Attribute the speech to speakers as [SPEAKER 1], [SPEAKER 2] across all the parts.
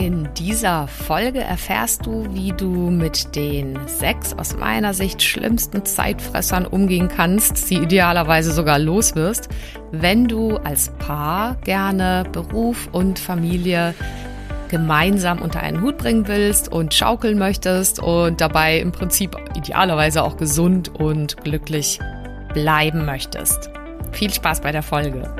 [SPEAKER 1] In dieser Folge erfährst du, wie du mit den sechs aus meiner Sicht schlimmsten Zeitfressern umgehen kannst, sie idealerweise sogar los wirst, wenn du als Paar gerne Beruf und Familie gemeinsam unter einen Hut bringen willst und schaukeln möchtest und dabei im Prinzip idealerweise auch gesund und glücklich bleiben möchtest. Viel Spaß bei der Folge.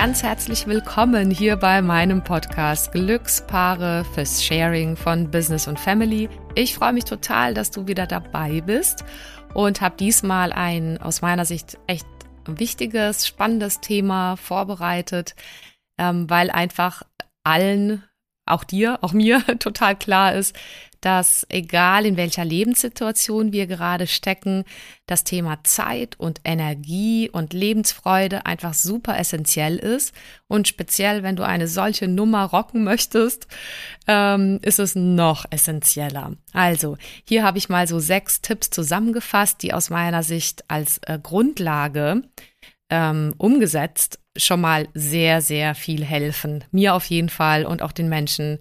[SPEAKER 1] Ganz herzlich willkommen hier bei meinem Podcast Glückspaare fürs Sharing von Business und Family. Ich freue mich total, dass du wieder dabei bist und habe diesmal ein aus meiner Sicht echt wichtiges, spannendes Thema vorbereitet, ähm, weil einfach allen, auch dir, auch mir total klar ist, dass egal in welcher Lebenssituation wir gerade stecken, das Thema Zeit und Energie und Lebensfreude einfach super essentiell ist. Und speziell, wenn du eine solche Nummer rocken möchtest, ähm, ist es noch essentieller. Also, hier habe ich mal so sechs Tipps zusammengefasst, die aus meiner Sicht als äh, Grundlage ähm, umgesetzt schon mal sehr, sehr viel helfen. Mir auf jeden Fall und auch den Menschen,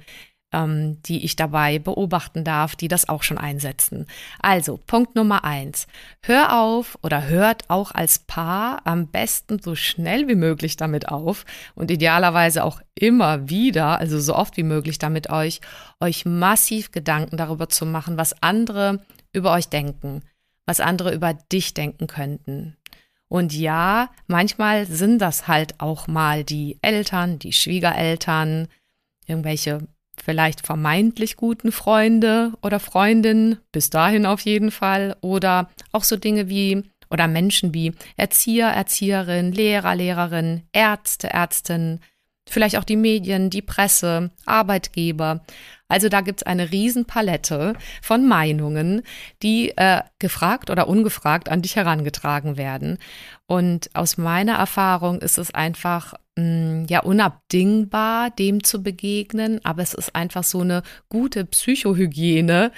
[SPEAKER 1] ähm, die ich dabei beobachten darf, die das auch schon einsetzen. Also, Punkt Nummer eins. Hör auf oder hört auch als Paar am besten so schnell wie möglich damit auf und idealerweise auch immer wieder, also so oft wie möglich damit euch, euch massiv Gedanken darüber zu machen, was andere über euch denken, was andere über dich denken könnten. Und ja, manchmal sind das halt auch mal die Eltern, die Schwiegereltern, irgendwelche vielleicht vermeintlich guten Freunde oder Freundinnen, bis dahin auf jeden Fall, oder auch so Dinge wie oder Menschen wie Erzieher, Erzieherin, Lehrer, Lehrerin, Ärzte, Ärztinnen, vielleicht auch die Medien, die Presse, Arbeitgeber. Also da gibt's eine Riesenpalette von Meinungen, die äh, gefragt oder ungefragt an dich herangetragen werden. Und aus meiner Erfahrung ist es einfach ja unabdingbar, dem zu begegnen, aber es ist einfach so eine gute Psychohygiene,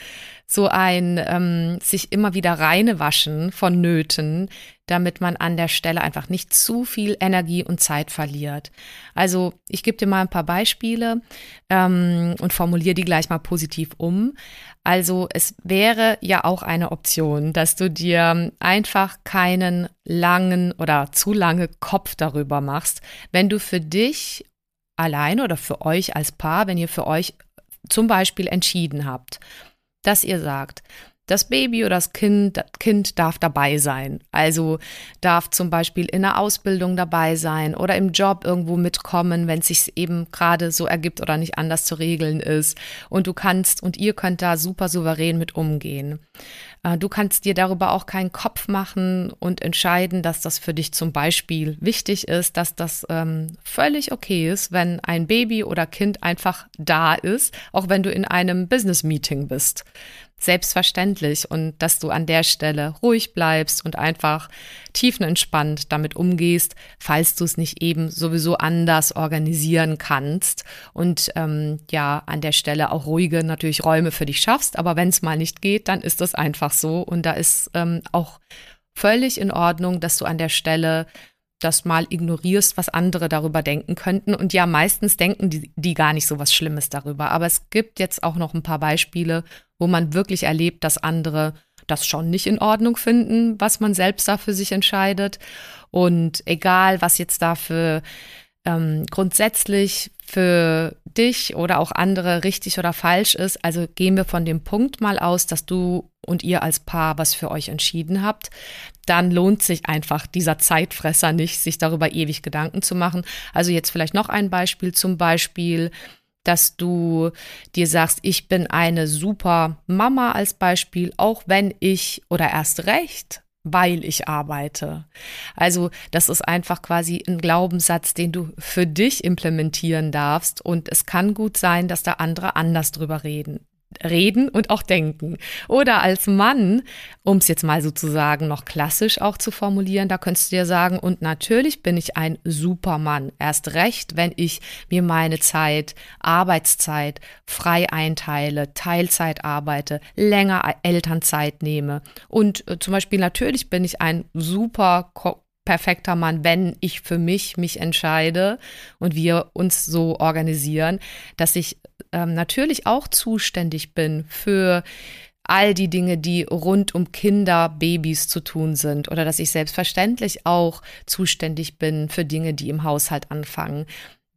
[SPEAKER 1] so ein ähm, sich immer wieder reinwaschen von Nöten, damit man an der Stelle einfach nicht zu viel Energie und Zeit verliert. Also ich gebe dir mal ein paar Beispiele ähm, und formuliere die gleich mal positiv um. Also es wäre ja auch eine Option, dass du dir einfach keinen langen oder zu lange Kopf darüber machst, wenn du für dich allein oder für euch als Paar, wenn ihr für euch zum Beispiel entschieden habt, dass ihr sagt, das Baby oder das Kind, das Kind darf dabei sein. Also darf zum Beispiel in der Ausbildung dabei sein oder im Job irgendwo mitkommen, wenn es sich eben gerade so ergibt oder nicht anders zu regeln ist. Und du kannst und ihr könnt da super souverän mit umgehen. Äh, du kannst dir darüber auch keinen Kopf machen und entscheiden, dass das für dich zum Beispiel wichtig ist, dass das ähm, völlig okay ist, wenn ein Baby oder Kind einfach da ist, auch wenn du in einem Business-Meeting bist selbstverständlich und dass du an der Stelle ruhig bleibst und einfach tiefenentspannt damit umgehst, falls du es nicht eben sowieso anders organisieren kannst und ähm, ja an der Stelle auch ruhige natürlich Räume für dich schaffst. Aber wenn es mal nicht geht, dann ist das einfach so und da ist ähm, auch völlig in Ordnung, dass du an der Stelle das mal ignorierst, was andere darüber denken könnten. Und ja, meistens denken die, die gar nicht so was Schlimmes darüber. Aber es gibt jetzt auch noch ein paar Beispiele, wo man wirklich erlebt, dass andere das schon nicht in Ordnung finden, was man selbst da für sich entscheidet. Und egal, was jetzt da für ähm, grundsätzlich für dich oder auch andere richtig oder falsch ist. Also gehen wir von dem Punkt mal aus, dass du und ihr als Paar was für euch entschieden habt, dann lohnt sich einfach dieser Zeitfresser nicht, sich darüber ewig Gedanken zu machen. Also jetzt vielleicht noch ein Beispiel, zum Beispiel, dass du dir sagst, ich bin eine super Mama als Beispiel, auch wenn ich oder erst recht weil ich arbeite. Also das ist einfach quasi ein Glaubenssatz, den du für dich implementieren darfst. Und es kann gut sein, dass da andere anders drüber reden reden und auch denken. Oder als Mann, um es jetzt mal sozusagen noch klassisch auch zu formulieren, da könntest du dir sagen, und natürlich bin ich ein Supermann. Erst recht, wenn ich mir meine Zeit, Arbeitszeit frei einteile, Teilzeit arbeite, länger Elternzeit nehme. Und äh, zum Beispiel natürlich bin ich ein super perfekter Mann, wenn ich für mich mich entscheide und wir uns so organisieren, dass ich ähm, natürlich auch zuständig bin für all die Dinge, die rund um Kinder, Babys zu tun sind oder dass ich selbstverständlich auch zuständig bin für Dinge, die im Haushalt anfangen.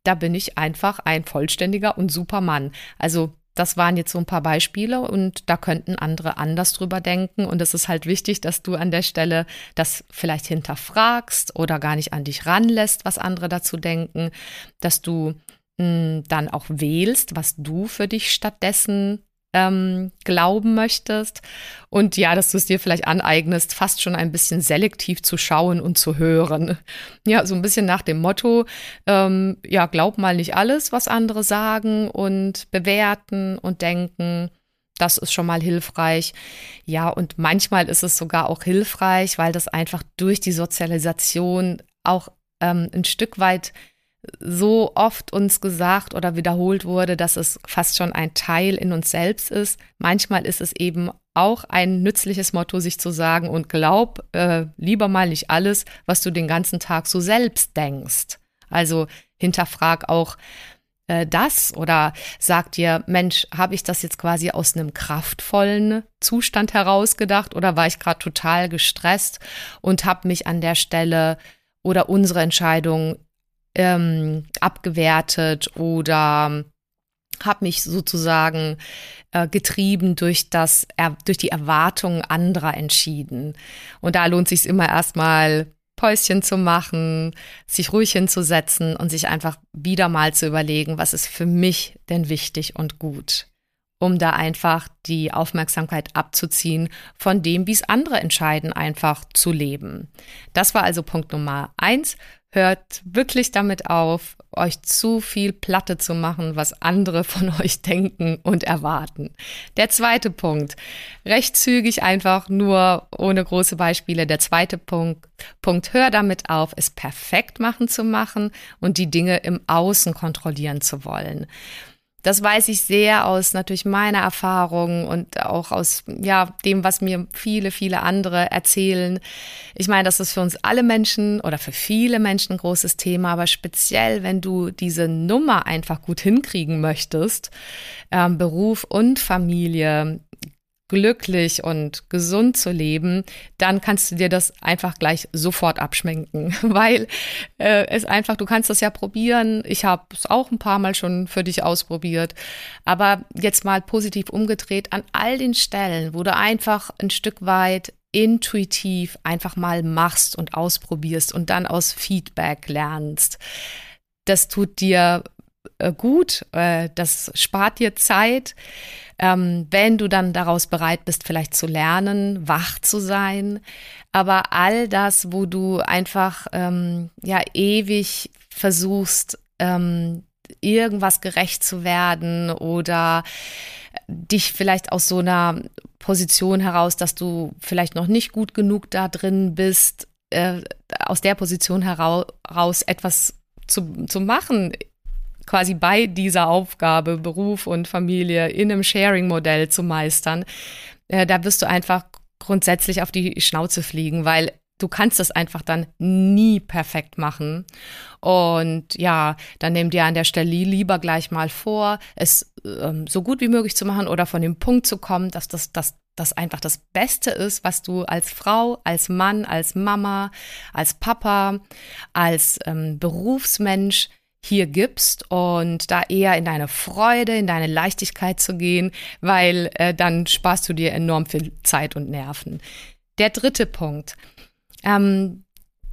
[SPEAKER 1] Da bin ich einfach ein vollständiger und super Mann. Also das waren jetzt so ein paar Beispiele und da könnten andere anders drüber denken. Und es ist halt wichtig, dass du an der Stelle das vielleicht hinterfragst oder gar nicht an dich ranlässt, was andere dazu denken, dass du dann auch wählst, was du für dich stattdessen ähm, glauben möchtest. Und ja, dass du es dir vielleicht aneignest, fast schon ein bisschen selektiv zu schauen und zu hören. Ja, so ein bisschen nach dem Motto, ähm, ja, glaub mal nicht alles, was andere sagen und bewerten und denken. Das ist schon mal hilfreich. Ja, und manchmal ist es sogar auch hilfreich, weil das einfach durch die Sozialisation auch ähm, ein Stück weit so oft uns gesagt oder wiederholt wurde, dass es fast schon ein Teil in uns selbst ist. Manchmal ist es eben auch ein nützliches Motto, sich zu sagen und glaub äh, lieber mal nicht alles, was du den ganzen Tag so selbst denkst. Also hinterfrag auch äh, das oder sag dir, Mensch, habe ich das jetzt quasi aus einem kraftvollen Zustand herausgedacht oder war ich gerade total gestresst und habe mich an der Stelle oder unsere Entscheidung ähm, abgewertet oder habe mich sozusagen äh, getrieben durch das er, durch die Erwartungen anderer entschieden. Und da lohnt sich immer erstmal Päuschen zu machen, sich ruhig hinzusetzen und sich einfach wieder mal zu überlegen, was ist für mich denn wichtig und gut, um da einfach die Aufmerksamkeit abzuziehen von dem, wie es andere entscheiden, einfach zu leben. Das war also Punkt Nummer eins. Hört wirklich damit auf, euch zu viel Platte zu machen, was andere von euch denken und erwarten. Der zweite Punkt, recht zügig einfach nur ohne große Beispiele. Der zweite Punkt, Punkt, hör damit auf, es perfekt machen zu machen und die Dinge im Außen kontrollieren zu wollen. Das weiß ich sehr aus natürlich meiner Erfahrung und auch aus ja dem, was mir viele, viele andere erzählen. Ich meine, das ist für uns alle Menschen oder für viele Menschen ein großes Thema, aber speziell, wenn du diese Nummer einfach gut hinkriegen möchtest, ähm, Beruf und Familie glücklich und gesund zu leben, dann kannst du dir das einfach gleich sofort abschminken, weil äh, es einfach, du kannst das ja probieren. Ich habe es auch ein paar Mal schon für dich ausprobiert, aber jetzt mal positiv umgedreht an all den Stellen, wo du einfach ein Stück weit intuitiv einfach mal machst und ausprobierst und dann aus Feedback lernst. Das tut dir äh, gut, äh, das spart dir Zeit ähm, wenn du dann daraus bereit bist, vielleicht zu lernen, wach zu sein. Aber all das, wo du einfach ähm, ja ewig versuchst, ähm, irgendwas gerecht zu werden oder dich vielleicht aus so einer Position heraus, dass du vielleicht noch nicht gut genug da drin bist, äh, aus der Position heraus etwas zu, zu machen quasi bei dieser Aufgabe, Beruf und Familie in einem Sharing-Modell zu meistern, äh, da wirst du einfach grundsätzlich auf die Schnauze fliegen, weil du kannst das einfach dann nie perfekt machen. Und ja, dann nimm dir an der Stelle lieber gleich mal vor, es ähm, so gut wie möglich zu machen oder von dem Punkt zu kommen, dass das, das das einfach das Beste ist, was du als Frau, als Mann, als Mama, als Papa, als ähm, Berufsmensch hier gibst und da eher in deine Freude, in deine Leichtigkeit zu gehen, weil äh, dann sparst du dir enorm viel Zeit und Nerven. Der dritte Punkt. Ähm,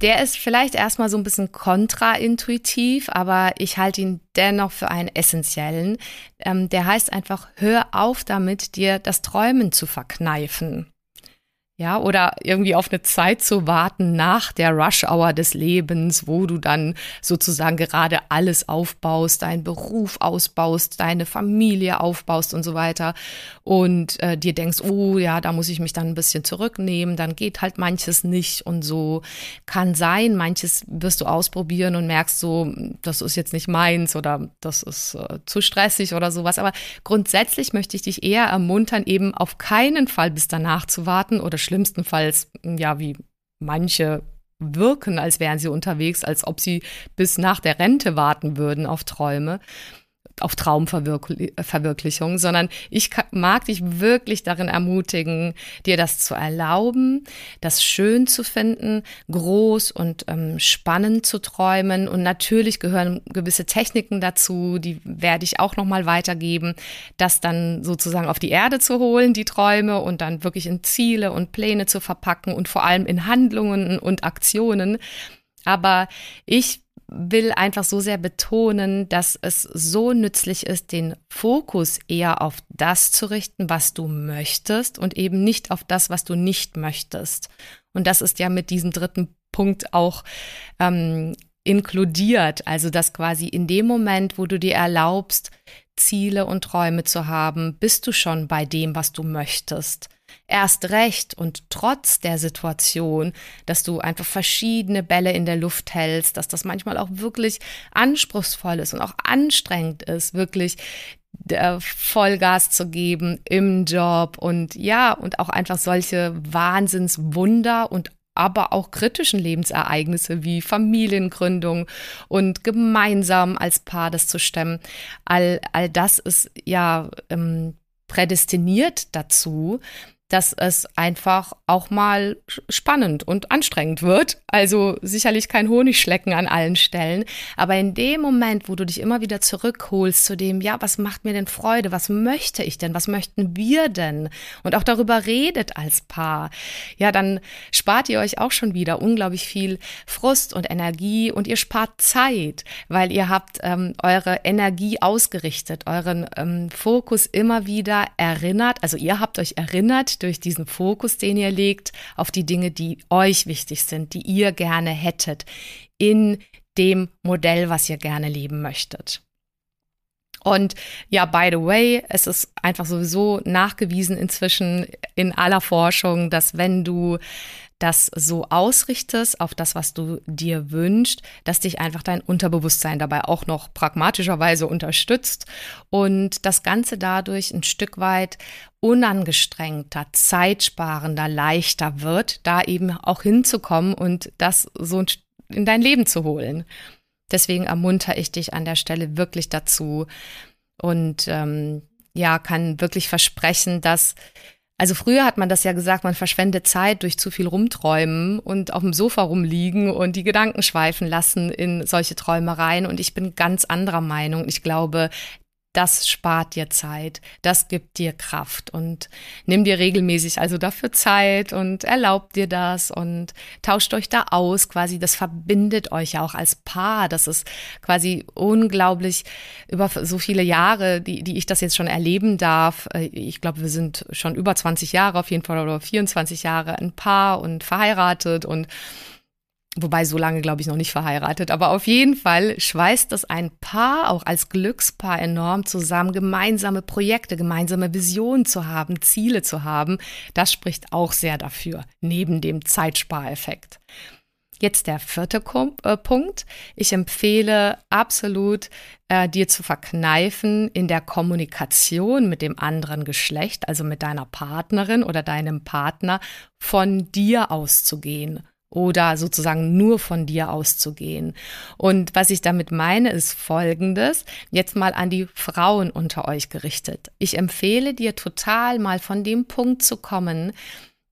[SPEAKER 1] der ist vielleicht erstmal so ein bisschen kontraintuitiv, aber ich halte ihn dennoch für einen essentiellen. Ähm, der heißt einfach, hör auf damit, dir das Träumen zu verkneifen. Ja, oder irgendwie auf eine Zeit zu warten nach der Rush-Hour des Lebens, wo du dann sozusagen gerade alles aufbaust, deinen Beruf ausbaust, deine Familie aufbaust und so weiter. Und äh, dir denkst, oh ja, da muss ich mich dann ein bisschen zurücknehmen, dann geht halt manches nicht und so. Kann sein, manches wirst du ausprobieren und merkst so, das ist jetzt nicht meins oder das ist äh, zu stressig oder sowas. Aber grundsätzlich möchte ich dich eher ermuntern, eben auf keinen Fall bis danach zu warten oder schlimmstenfalls, ja, wie manche wirken, als wären sie unterwegs, als ob sie bis nach der Rente warten würden auf Träume auf Traumverwirklichung, sondern ich mag dich wirklich darin ermutigen, dir das zu erlauben, das schön zu finden, groß und ähm, spannend zu träumen. Und natürlich gehören gewisse Techniken dazu, die werde ich auch nochmal weitergeben, das dann sozusagen auf die Erde zu holen, die Träume, und dann wirklich in Ziele und Pläne zu verpacken und vor allem in Handlungen und Aktionen. Aber ich will einfach so sehr betonen, dass es so nützlich ist, den Fokus eher auf das zu richten, was du möchtest und eben nicht auf das, was du nicht möchtest. Und das ist ja mit diesem dritten Punkt auch ähm, inkludiert. Also, dass quasi in dem Moment, wo du dir erlaubst, Ziele und Träume zu haben, bist du schon bei dem, was du möchtest erst recht und trotz der Situation, dass du einfach verschiedene Bälle in der Luft hältst, dass das manchmal auch wirklich anspruchsvoll ist und auch anstrengend ist, wirklich äh, Vollgas zu geben im Job und ja, und auch einfach solche Wahnsinnswunder und aber auch kritischen Lebensereignisse wie Familiengründung und gemeinsam als Paar das zu stemmen. All, all das ist ja ähm, prädestiniert dazu, dass es einfach auch mal spannend und anstrengend wird. Also sicherlich kein Honigschlecken an allen Stellen. Aber in dem Moment, wo du dich immer wieder zurückholst zu dem, ja, was macht mir denn Freude? Was möchte ich denn? Was möchten wir denn? Und auch darüber redet als Paar. Ja, dann spart ihr euch auch schon wieder unglaublich viel Frust und Energie und ihr spart Zeit, weil ihr habt ähm, eure Energie ausgerichtet, euren ähm, Fokus immer wieder erinnert. Also ihr habt euch erinnert durch diesen Fokus, den ihr legt, auf die Dinge, die euch wichtig sind, die ihr gerne hättet, in dem Modell, was ihr gerne leben möchtet. Und ja, by the way, es ist einfach sowieso nachgewiesen inzwischen in aller Forschung, dass wenn du das so ausrichtest auf das, was du dir wünschst, dass dich einfach dein Unterbewusstsein dabei auch noch pragmatischerweise unterstützt und das Ganze dadurch ein Stück weit unangestrengter, zeitsparender, leichter wird, da eben auch hinzukommen und das so in dein Leben zu holen. Deswegen ermuntere ich dich an der Stelle wirklich dazu und ähm, ja, kann wirklich versprechen, dass also früher hat man das ja gesagt, man verschwendet Zeit durch zu viel rumträumen und auf dem Sofa rumliegen und die Gedanken schweifen lassen in solche Träumereien. Und ich bin ganz anderer Meinung. Ich glaube, das spart dir Zeit, das gibt dir Kraft und nimm dir regelmäßig also dafür Zeit und erlaubt dir das und tauscht euch da aus, quasi das verbindet euch ja auch als Paar, das ist quasi unglaublich über so viele Jahre, die, die ich das jetzt schon erleben darf. Äh, ich glaube, wir sind schon über 20 Jahre auf jeden Fall oder 24 Jahre ein Paar und verheiratet und Wobei so lange, glaube ich, noch nicht verheiratet. Aber auf jeden Fall schweißt das ein Paar auch als Glückspaar enorm zusammen, gemeinsame Projekte, gemeinsame Visionen zu haben, Ziele zu haben. Das spricht auch sehr dafür, neben dem Zeitspareffekt. Jetzt der vierte äh, Punkt. Ich empfehle absolut, äh, dir zu verkneifen, in der Kommunikation mit dem anderen Geschlecht, also mit deiner Partnerin oder deinem Partner, von dir auszugehen oder sozusagen nur von dir auszugehen. Und was ich damit meine, ist Folgendes, jetzt mal an die Frauen unter euch gerichtet. Ich empfehle dir total mal von dem Punkt zu kommen,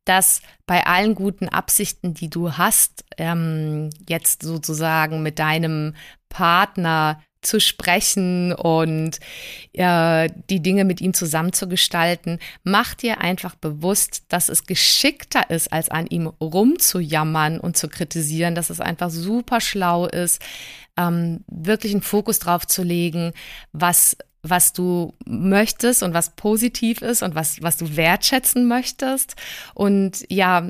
[SPEAKER 1] dass bei allen guten Absichten, die du hast, ähm, jetzt sozusagen mit deinem Partner zu sprechen und äh, die Dinge mit ihm zusammen zu gestalten, mach dir einfach bewusst, dass es geschickter ist, als an ihm rumzujammern und zu kritisieren, dass es einfach super schlau ist, ähm, wirklich einen Fokus drauf zu legen, was was du möchtest und was positiv ist und was, was du wertschätzen möchtest. Und ja,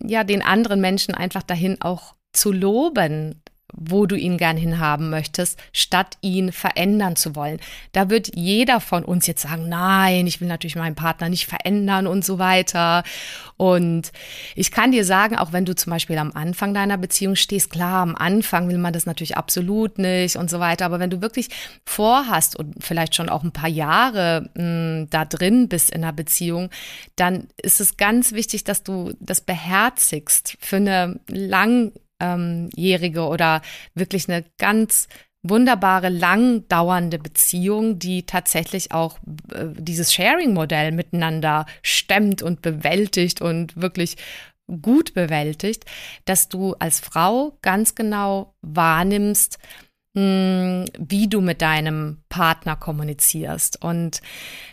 [SPEAKER 1] ja, den anderen Menschen einfach dahin auch zu loben, wo du ihn gern hinhaben möchtest, statt ihn verändern zu wollen. Da wird jeder von uns jetzt sagen, nein, ich will natürlich meinen Partner nicht verändern und so weiter. Und ich kann dir sagen, auch wenn du zum Beispiel am Anfang deiner Beziehung stehst, klar, am Anfang will man das natürlich absolut nicht und so weiter. Aber wenn du wirklich vorhast und vielleicht schon auch ein paar Jahre mh, hm, da drin bist in einer Beziehung, dann ist es ganz wichtig, dass du das beherzigst für eine lang jährige oder wirklich eine ganz wunderbare, lang dauernde Beziehung, die tatsächlich auch äh, dieses Sharing-Modell miteinander stemmt und bewältigt und wirklich gut bewältigt, dass du als Frau ganz genau wahrnimmst, hm, wie du mit deinem Partner kommunizierst. Und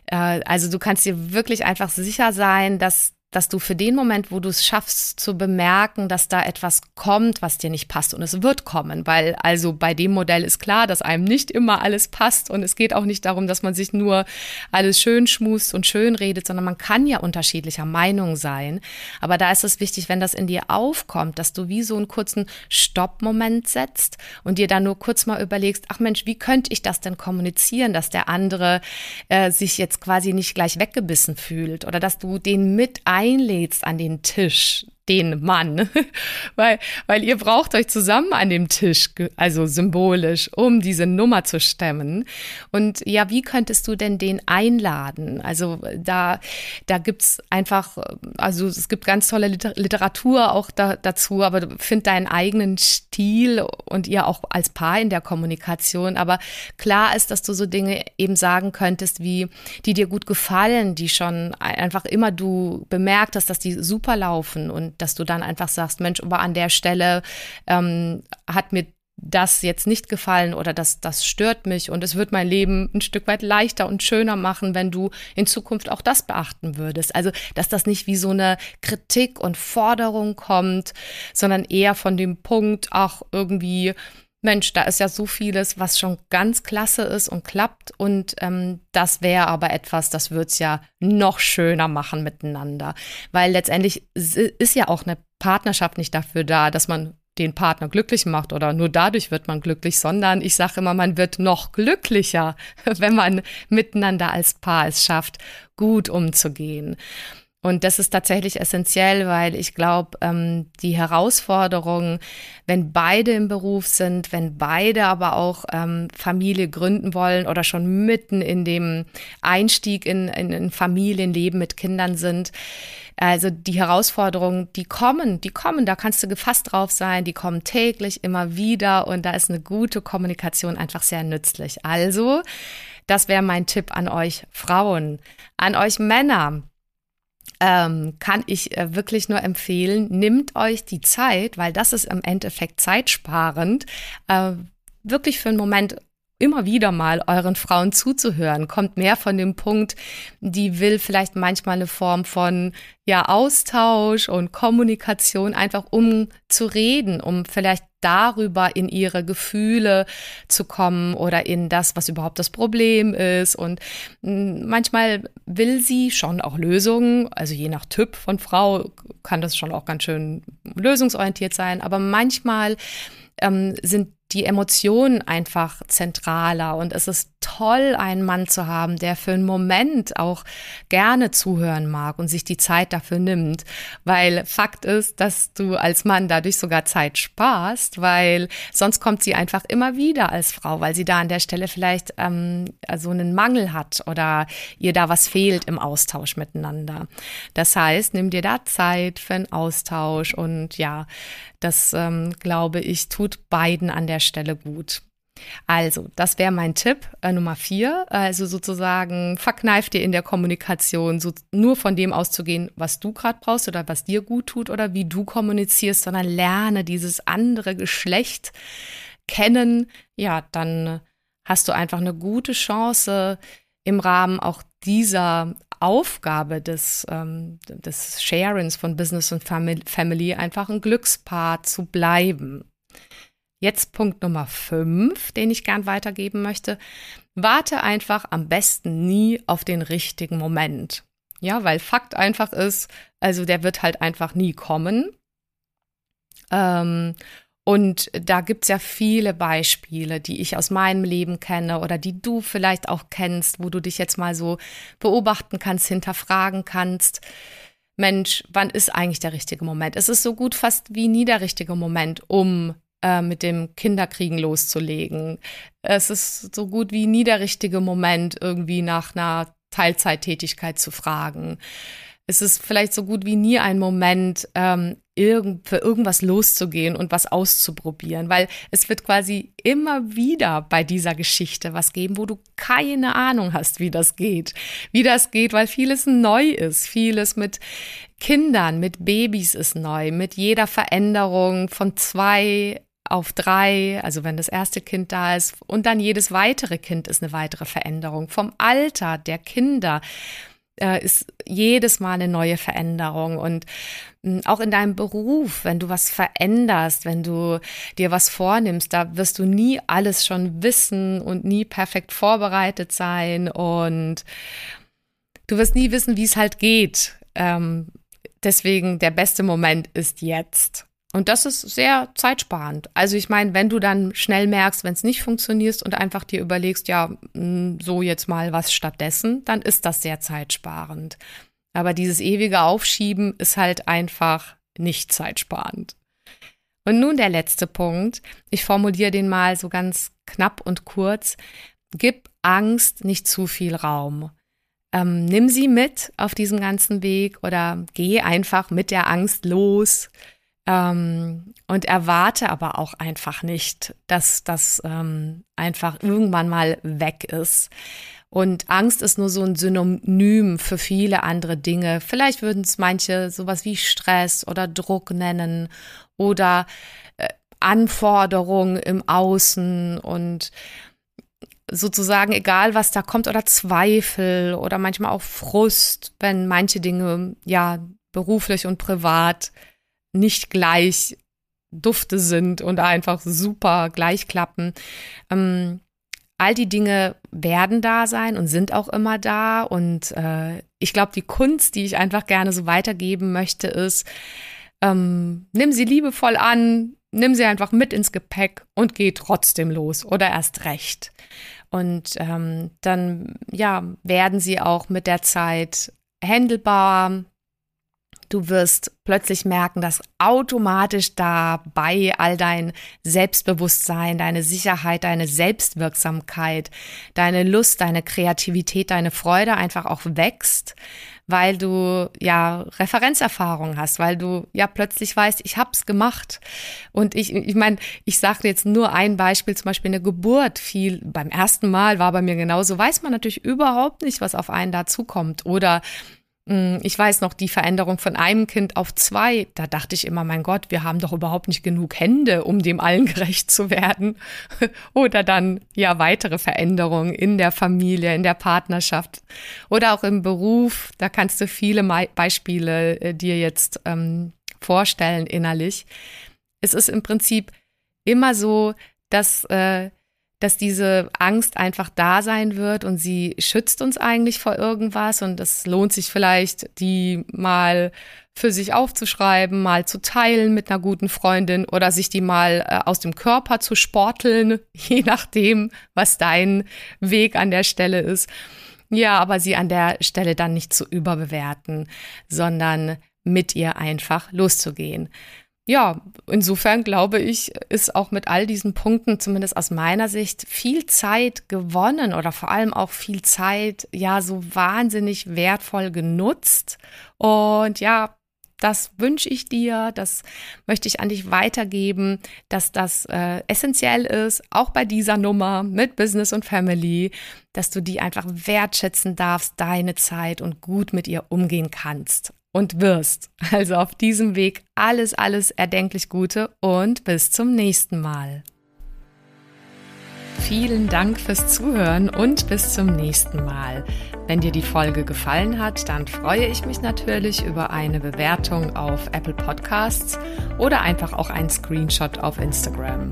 [SPEAKER 1] äh, also du kannst dir wirklich einfach sicher sein, dass dass du für den Moment, wo du es schaffst zu bemerken, dass da etwas kommt, was dir nicht passt. Und es wird kommen, weil also bei dem Modell ist klar, dass einem nicht immer alles passt. Und es geht auch nicht darum, dass man sich nur alles schön schmust und schön redet, sondern man kann ja unterschiedlicher Meinung sein. Aber da ist es wichtig, wenn das in dir aufkommt, dass du wie so einen kurzen Stoppmoment setzt und dir dann nur kurz mal überlegst, ach Mensch, wie könnte ich das denn kommunizieren, dass der andere äh, sich jetzt quasi nicht gleich weggebissen fühlt? Oder dass du den mit ein einlädst an den Tisch, den Mann, weil, weil ihr braucht euch zusammen an dem Tisch, also symbolisch, um diese Nummer zu stemmen. Und ja, wie könntest du denn den einladen? Also da, da gibt's einfach, also es gibt ganz tolle Literatur auch da, dazu, aber find deinen eigenen Stil und ihr auch als Paar in der Kommunikation. Aber klar ist, dass du so Dinge eben sagen könntest, wie die dir gut gefallen, die schon einfach immer du bemerkt hast, dass die super laufen und dass du dann einfach sagst, Mensch, aber an der Stelle ähm, hat mir das jetzt nicht gefallen oder das, das stört mich und es wird mein Leben ein Stück weit leichter und schöner machen, wenn du in Zukunft auch das beachten würdest. Also, dass das nicht wie so eine Kritik und Forderung kommt, sondern eher von dem Punkt, auch irgendwie, Mensch, da ist ja so vieles, was schon ganz klasse ist und klappt. Und ähm, das wäre aber etwas, das würde es ja noch schöner machen miteinander. Weil letztendlich ist ja auch eine Partnerschaft nicht dafür da, dass man den Partner glücklich macht oder nur dadurch wird man glücklich, sondern ich sage immer, man wird noch glücklicher, wenn man miteinander als Paar es schafft, gut umzugehen. Und das ist tatsächlich essentiell, weil ich glaube, ähm, die Herausforderungen, wenn beide im Beruf sind, wenn beide aber auch ähm, Familie gründen wollen oder schon mitten in dem Einstieg in, in ein Familienleben mit Kindern sind, also die Herausforderungen, die kommen, die kommen, da kannst du gefasst drauf sein, die kommen täglich immer wieder. Und da ist eine gute Kommunikation einfach sehr nützlich. Also, das wäre mein Tipp an euch Frauen, an euch Männer ähm, kann ich äh, wirklich nur empfehlen, nimmt euch die Zeit, weil das ist im Endeffekt zeitsparend, äh, wirklich für einen Moment immer wieder mal euren Frauen zuzuhören. Kommt mehr von dem Punkt, die will vielleicht manchmal eine Form von ja Austausch und Kommunikation einfach um zu reden, um vielleicht darüber in ihre Gefühle zu kommen oder in das, was überhaupt das Problem ist. Und hm, manchmal will sie schon auch Lösungen, also je nach Typ von Frau kann das schon auch ganz schön lösungsorientiert sein, aber manchmal ähm, sind die Emotionen einfach zentraler und es ist toll, einen Mann zu haben, der für einen Moment auch gerne zuhören mag und sich die Zeit dafür nimmt. Weil Fakt ist, dass du als Mann dadurch sogar Zeit sparst, weil sonst kommt sie einfach immer wieder als Frau, weil sie da an der Stelle vielleicht ähm, so einen Mangel hat oder ihr da was fehlt im Austausch miteinander. Das heißt, nimm dir da Zeit für einen Austausch und ja, das ähm, glaube ich tut beiden an der Stelle gut. Also, das wäre mein Tipp äh, Nummer vier. Also sozusagen, verkneif dir in der Kommunikation so nur von dem auszugehen, was du gerade brauchst oder was dir gut tut oder wie du kommunizierst, sondern lerne dieses andere Geschlecht kennen. Ja, dann hast du einfach eine gute Chance im Rahmen auch dieser Aufgabe des, ähm, des Sharens von Business und Family einfach ein Glückspaar zu bleiben. Jetzt Punkt Nummer fünf, den ich gern weitergeben möchte. Warte einfach am besten nie auf den richtigen Moment. Ja, weil Fakt einfach ist, also der wird halt einfach nie kommen. Ähm, und da gibt's ja viele Beispiele, die ich aus meinem Leben kenne oder die du vielleicht auch kennst, wo du dich jetzt mal so beobachten kannst, hinterfragen kannst. Mensch, wann ist eigentlich der richtige Moment? Es ist so gut fast wie nie der richtige Moment, um äh, mit dem Kinderkriegen loszulegen. Es ist so gut wie nie der richtige Moment, irgendwie nach einer Teilzeittätigkeit zu fragen. Es ist vielleicht so gut wie nie ein Moment, ähm, irgend, für irgendwas loszugehen und was auszuprobieren, weil es wird quasi immer wieder bei dieser Geschichte was geben, wo du keine Ahnung hast, wie das geht. Wie das geht, weil vieles neu ist, vieles mit Kindern, mit Babys ist neu, mit jeder Veränderung von zwei auf drei, also wenn das erste Kind da ist und dann jedes weitere Kind ist eine weitere Veränderung. Vom Alter der Kinder äh, ist jedes Mal eine neue Veränderung und hm, auch in deinem Beruf, wenn du was veränderst, wenn du dir was vornimmst, da wirst du nie alles schon wissen und nie perfekt vorbereitet sein und du wirst nie wissen, wie es halt geht. Ähm, deswegen der beste Moment ist jetzt. Und das ist sehr zeitsparend. Also ich meine, wenn du dann schnell merkst, wenn es nicht funktioniert und einfach dir überlegst, ja, hm, so jetzt mal was stattdessen, dann ist das sehr zeitsparend. Aber dieses ewige Aufschieben ist halt einfach nicht zeitsparend. Und nun der letzte Punkt. Ich formuliere den mal so ganz knapp und kurz. Gib Angst nicht zu viel Raum. Ähm, nimm sie mit auf diesem ganzen Weg oder geh einfach mit der Angst los. Ähm, und erwarte aber auch einfach nicht, dass das ähm, einfach irgendwann mal weg ist. Und Angst ist nur so ein Synonym für viele andere Dinge. Vielleicht würden es manche sowas wie Stress oder Druck nennen oder äh, Anforderungen im Außen und sozusagen egal, was da kommt oder Zweifel oder manchmal auch Frust, wenn manche Dinge ja beruflich und privat nicht gleich Dufte sind und einfach super gleich klappen. Ähm, all die Dinge werden da sein und sind auch immer da. Und äh, ich glaube, die Kunst, die ich einfach gerne so weitergeben möchte, ist, ähm, nimm sie liebevoll an, nimm sie einfach mit ins Gepäck und geh trotzdem los oder erst recht. Und ähm, dann, ja, werden sie auch mit der Zeit händelbar, Du wirst plötzlich merken, dass automatisch dabei all dein Selbstbewusstsein, deine Sicherheit, deine Selbstwirksamkeit, deine Lust, deine Kreativität, deine Freude einfach auch wächst, weil du ja Referenzerfahrung hast, weil du ja plötzlich weißt, ich hab's gemacht. Und ich, ich meine, ich sage jetzt nur ein Beispiel, zum Beispiel eine Geburt. Viel beim ersten Mal war bei mir genauso, weiß man natürlich überhaupt nicht, was auf einen dazukommt. Oder ich weiß noch, die Veränderung von einem Kind auf zwei, da dachte ich immer, mein Gott, wir haben doch überhaupt nicht genug Hände, um dem allen gerecht zu werden. Oder dann ja weitere Veränderungen in der Familie, in der Partnerschaft oder auch im Beruf. Da kannst du viele Beispiele äh, dir jetzt ähm, vorstellen innerlich. Es ist im Prinzip immer so, dass äh, dass diese Angst einfach da sein wird und sie schützt uns eigentlich vor irgendwas und es lohnt sich vielleicht, die mal für sich aufzuschreiben, mal zu teilen mit einer guten Freundin oder sich die mal äh, aus dem Körper zu sporteln, je nachdem, was dein Weg an der Stelle ist. Ja, aber sie an der Stelle dann nicht zu überbewerten, sondern mit ihr einfach loszugehen. Ja, insofern glaube ich, ist auch mit all diesen Punkten, zumindest aus meiner Sicht, viel Zeit gewonnen oder vor allem auch viel Zeit, ja, so wahnsinnig wertvoll genutzt. Und ja, das wünsche ich dir, das möchte ich an dich weitergeben, dass das äh, essentiell ist, auch bei dieser Nummer mit Business und Family, dass du die einfach wertschätzen darfst, deine Zeit und gut mit ihr umgehen kannst und wirst. Also auf diesem Weg alles, alles erdenklich Gute und bis zum nächsten Mal. Vielen Dank fürs Zuhören und bis zum nächsten Mal. Wenn dir die Folge gefallen hat, dann freue ich mich natürlich über eine Bewertung auf Apple Podcasts oder einfach auch einen Screenshot auf Instagram.